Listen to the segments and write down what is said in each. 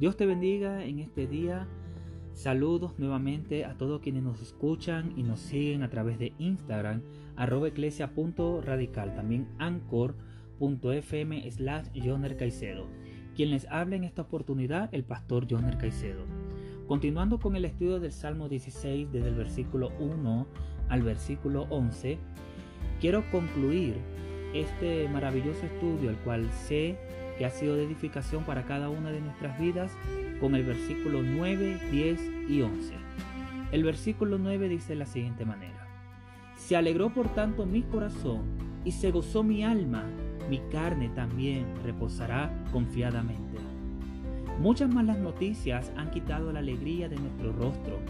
Dios te bendiga en este día. Saludos nuevamente a todos quienes nos escuchan y nos siguen a través de Instagram, arroba eclesia.radical, también anchor.fm slash Joner Caicedo. Quien les habla en esta oportunidad, el pastor Joner Caicedo. Continuando con el estudio del Salmo 16 desde el versículo 1 al versículo 11, quiero concluir este maravilloso estudio, el cual sé que ha sido de edificación para cada una de nuestras vidas, con el versículo 9, 10 y 11. El versículo 9 dice de la siguiente manera, Se alegró por tanto mi corazón y se gozó mi alma, mi carne también reposará confiadamente. Muchas malas noticias han quitado la alegría de nuestro rostro,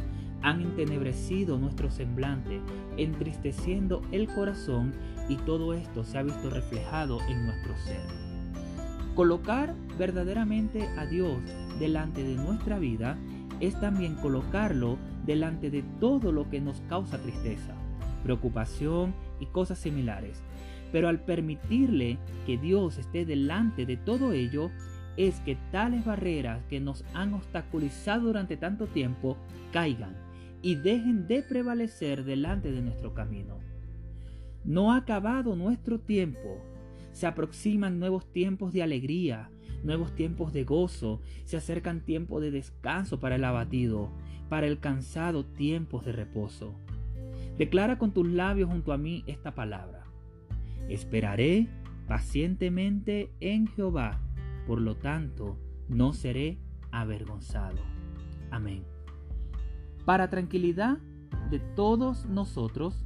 han entenebrecido nuestro semblante, entristeciendo el corazón y todo esto se ha visto reflejado en nuestro ser. Colocar verdaderamente a Dios delante de nuestra vida es también colocarlo delante de todo lo que nos causa tristeza, preocupación y cosas similares. Pero al permitirle que Dios esté delante de todo ello, es que tales barreras que nos han obstaculizado durante tanto tiempo caigan y dejen de prevalecer delante de nuestro camino. No ha acabado nuestro tiempo. Se aproximan nuevos tiempos de alegría, nuevos tiempos de gozo, se acercan tiempos de descanso para el abatido, para el cansado tiempos de reposo. Declara con tus labios junto a mí esta palabra. Esperaré pacientemente en Jehová por lo tanto, no seré avergonzado. Amén. Para tranquilidad de todos nosotros,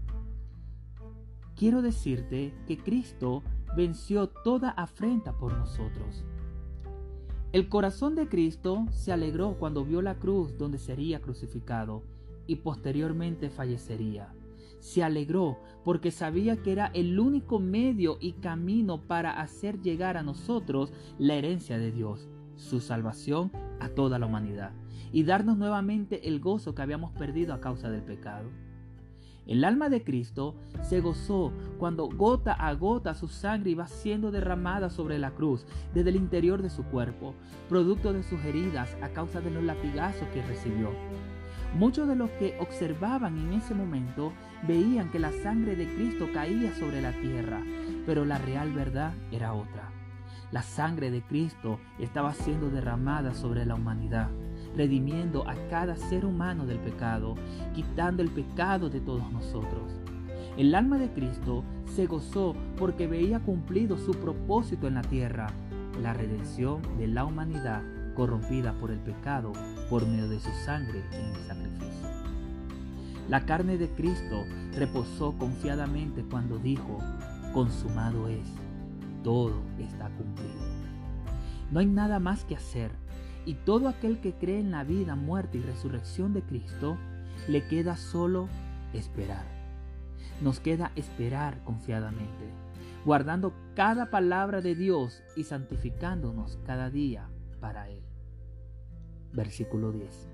quiero decirte que Cristo venció toda afrenta por nosotros. El corazón de Cristo se alegró cuando vio la cruz donde sería crucificado y posteriormente fallecería se alegró porque sabía que era el único medio y camino para hacer llegar a nosotros la herencia de Dios, su salvación a toda la humanidad, y darnos nuevamente el gozo que habíamos perdido a causa del pecado. El alma de Cristo se gozó cuando gota a gota su sangre iba siendo derramada sobre la cruz desde el interior de su cuerpo, producto de sus heridas a causa de los latigazos que recibió. Muchos de los que observaban en ese momento veían que la sangre de Cristo caía sobre la tierra, pero la real verdad era otra. La sangre de Cristo estaba siendo derramada sobre la humanidad, redimiendo a cada ser humano del pecado, quitando el pecado de todos nosotros. El alma de Cristo se gozó porque veía cumplido su propósito en la tierra, la redención de la humanidad corrompida por el pecado por medio de su sangre en el sacrificio. La carne de Cristo reposó confiadamente cuando dijo, consumado es, todo está cumplido. No hay nada más que hacer y todo aquel que cree en la vida, muerte y resurrección de Cristo, le queda solo esperar. Nos queda esperar confiadamente, guardando cada palabra de Dios y santificándonos cada día para Él. Versículo 10.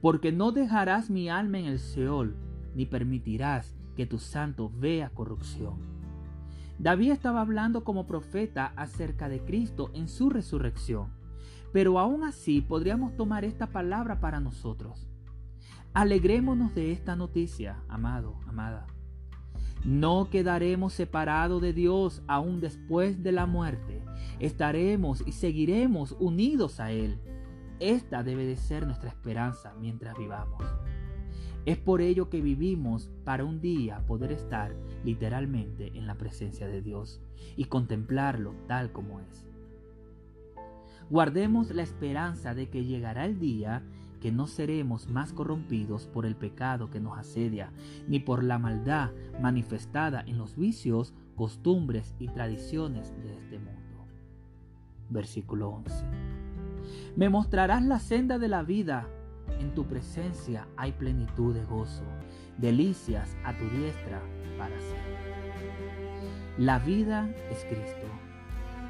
Porque no dejarás mi alma en el Seol, ni permitirás que tu santo vea corrupción. David estaba hablando como profeta acerca de Cristo en su resurrección, pero aún así podríamos tomar esta palabra para nosotros. Alegrémonos de esta noticia, amado, amada. No quedaremos separados de Dios aún después de la muerte. Estaremos y seguiremos unidos a Él. Esta debe de ser nuestra esperanza mientras vivamos. Es por ello que vivimos para un día poder estar literalmente en la presencia de Dios y contemplarlo tal como es. Guardemos la esperanza de que llegará el día que no seremos más corrompidos por el pecado que nos asedia, ni por la maldad manifestada en los vicios, costumbres y tradiciones de este mundo. Versículo 11. Me mostrarás la senda de la vida. En tu presencia hay plenitud de gozo, delicias a tu diestra para siempre. La vida es Cristo,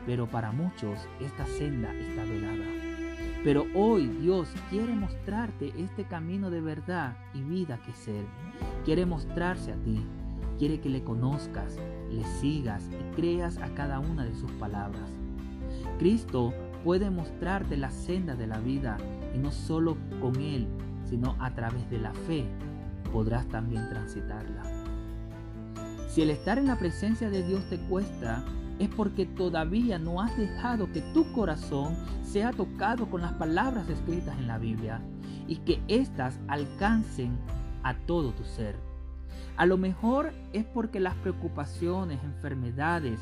pero para muchos esta senda está velada. Pero hoy Dios quiere mostrarte este camino de verdad y vida que es Él. Quiere mostrarse a ti. Quiere que le conozcas, le sigas y creas a cada una de sus palabras. Cristo puede mostrarte la senda de la vida y no solo con Él, sino a través de la fe podrás también transitarla. Si el estar en la presencia de Dios te cuesta, es porque todavía no has dejado que tu corazón sea tocado con las palabras escritas en la Biblia y que éstas alcancen a todo tu ser. A lo mejor es porque las preocupaciones, enfermedades,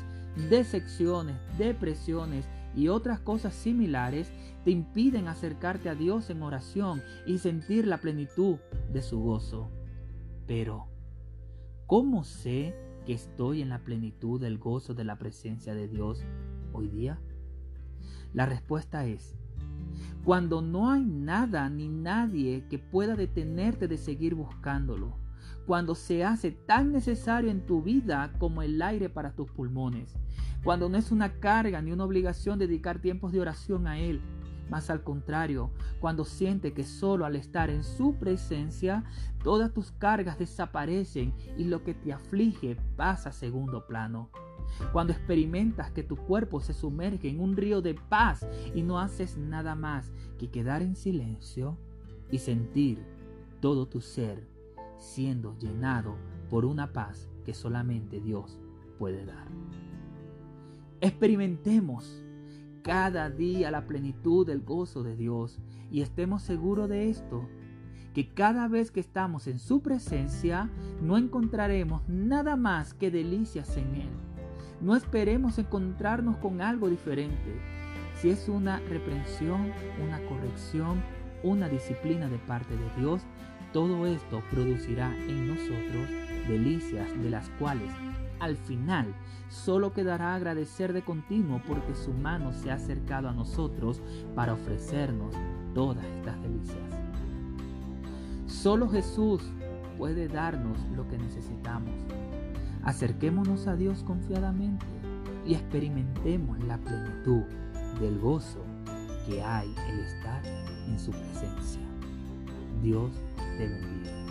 decepciones, depresiones y otras cosas similares te impiden acercarte a Dios en oración y sentir la plenitud de su gozo. Pero, ¿cómo sé que estoy en la plenitud del gozo de la presencia de Dios hoy día? La respuesta es, cuando no hay nada ni nadie que pueda detenerte de seguir buscándolo, cuando se hace tan necesario en tu vida como el aire para tus pulmones, cuando no es una carga ni una obligación dedicar tiempos de oración a Él, más al contrario, cuando siente que solo al estar en su presencia, todas tus cargas desaparecen y lo que te aflige pasa a segundo plano. Cuando experimentas que tu cuerpo se sumerge en un río de paz y no haces nada más que quedar en silencio y sentir todo tu ser siendo llenado por una paz que solamente Dios puede dar. Experimentemos cada día la plenitud del gozo de Dios y estemos seguros de esto, que cada vez que estamos en su presencia no encontraremos nada más que delicias en Él. No esperemos encontrarnos con algo diferente. Si es una reprensión, una corrección, una disciplina de parte de Dios, todo esto producirá en nosotros delicias de las cuales al final solo quedará agradecer de continuo porque su mano se ha acercado a nosotros para ofrecernos todas estas delicias. Solo Jesús puede darnos lo que necesitamos. Acerquémonos a Dios confiadamente y experimentemos la plenitud del gozo que hay el estar en su presencia. Dios te bendiga.